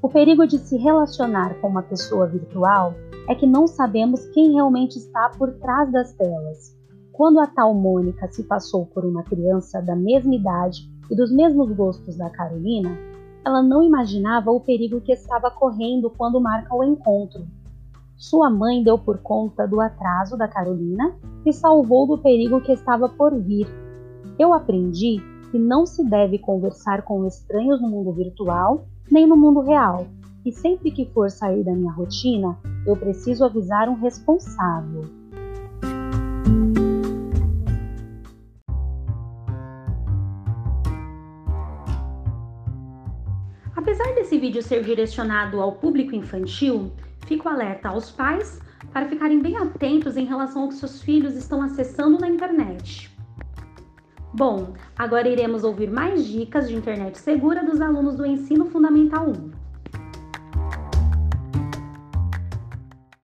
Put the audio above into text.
O perigo de se relacionar com uma pessoa virtual é que não sabemos quem realmente está por trás das telas. Quando a tal Mônica se passou por uma criança da mesma idade e dos mesmos gostos da Carolina, ela não imaginava o perigo que estava correndo quando marca o encontro. Sua mãe deu por conta do atraso da Carolina e salvou do perigo que estava por vir. Eu aprendi que não se deve conversar com estranhos no mundo virtual nem no mundo real, e sempre que for sair da minha rotina, eu preciso avisar um responsável. Apesar desse vídeo ser direcionado ao público infantil, fico alerta aos pais para ficarem bem atentos em relação ao que seus filhos estão acessando na internet. Bom, agora iremos ouvir mais dicas de internet segura dos alunos do Ensino Fundamental 1.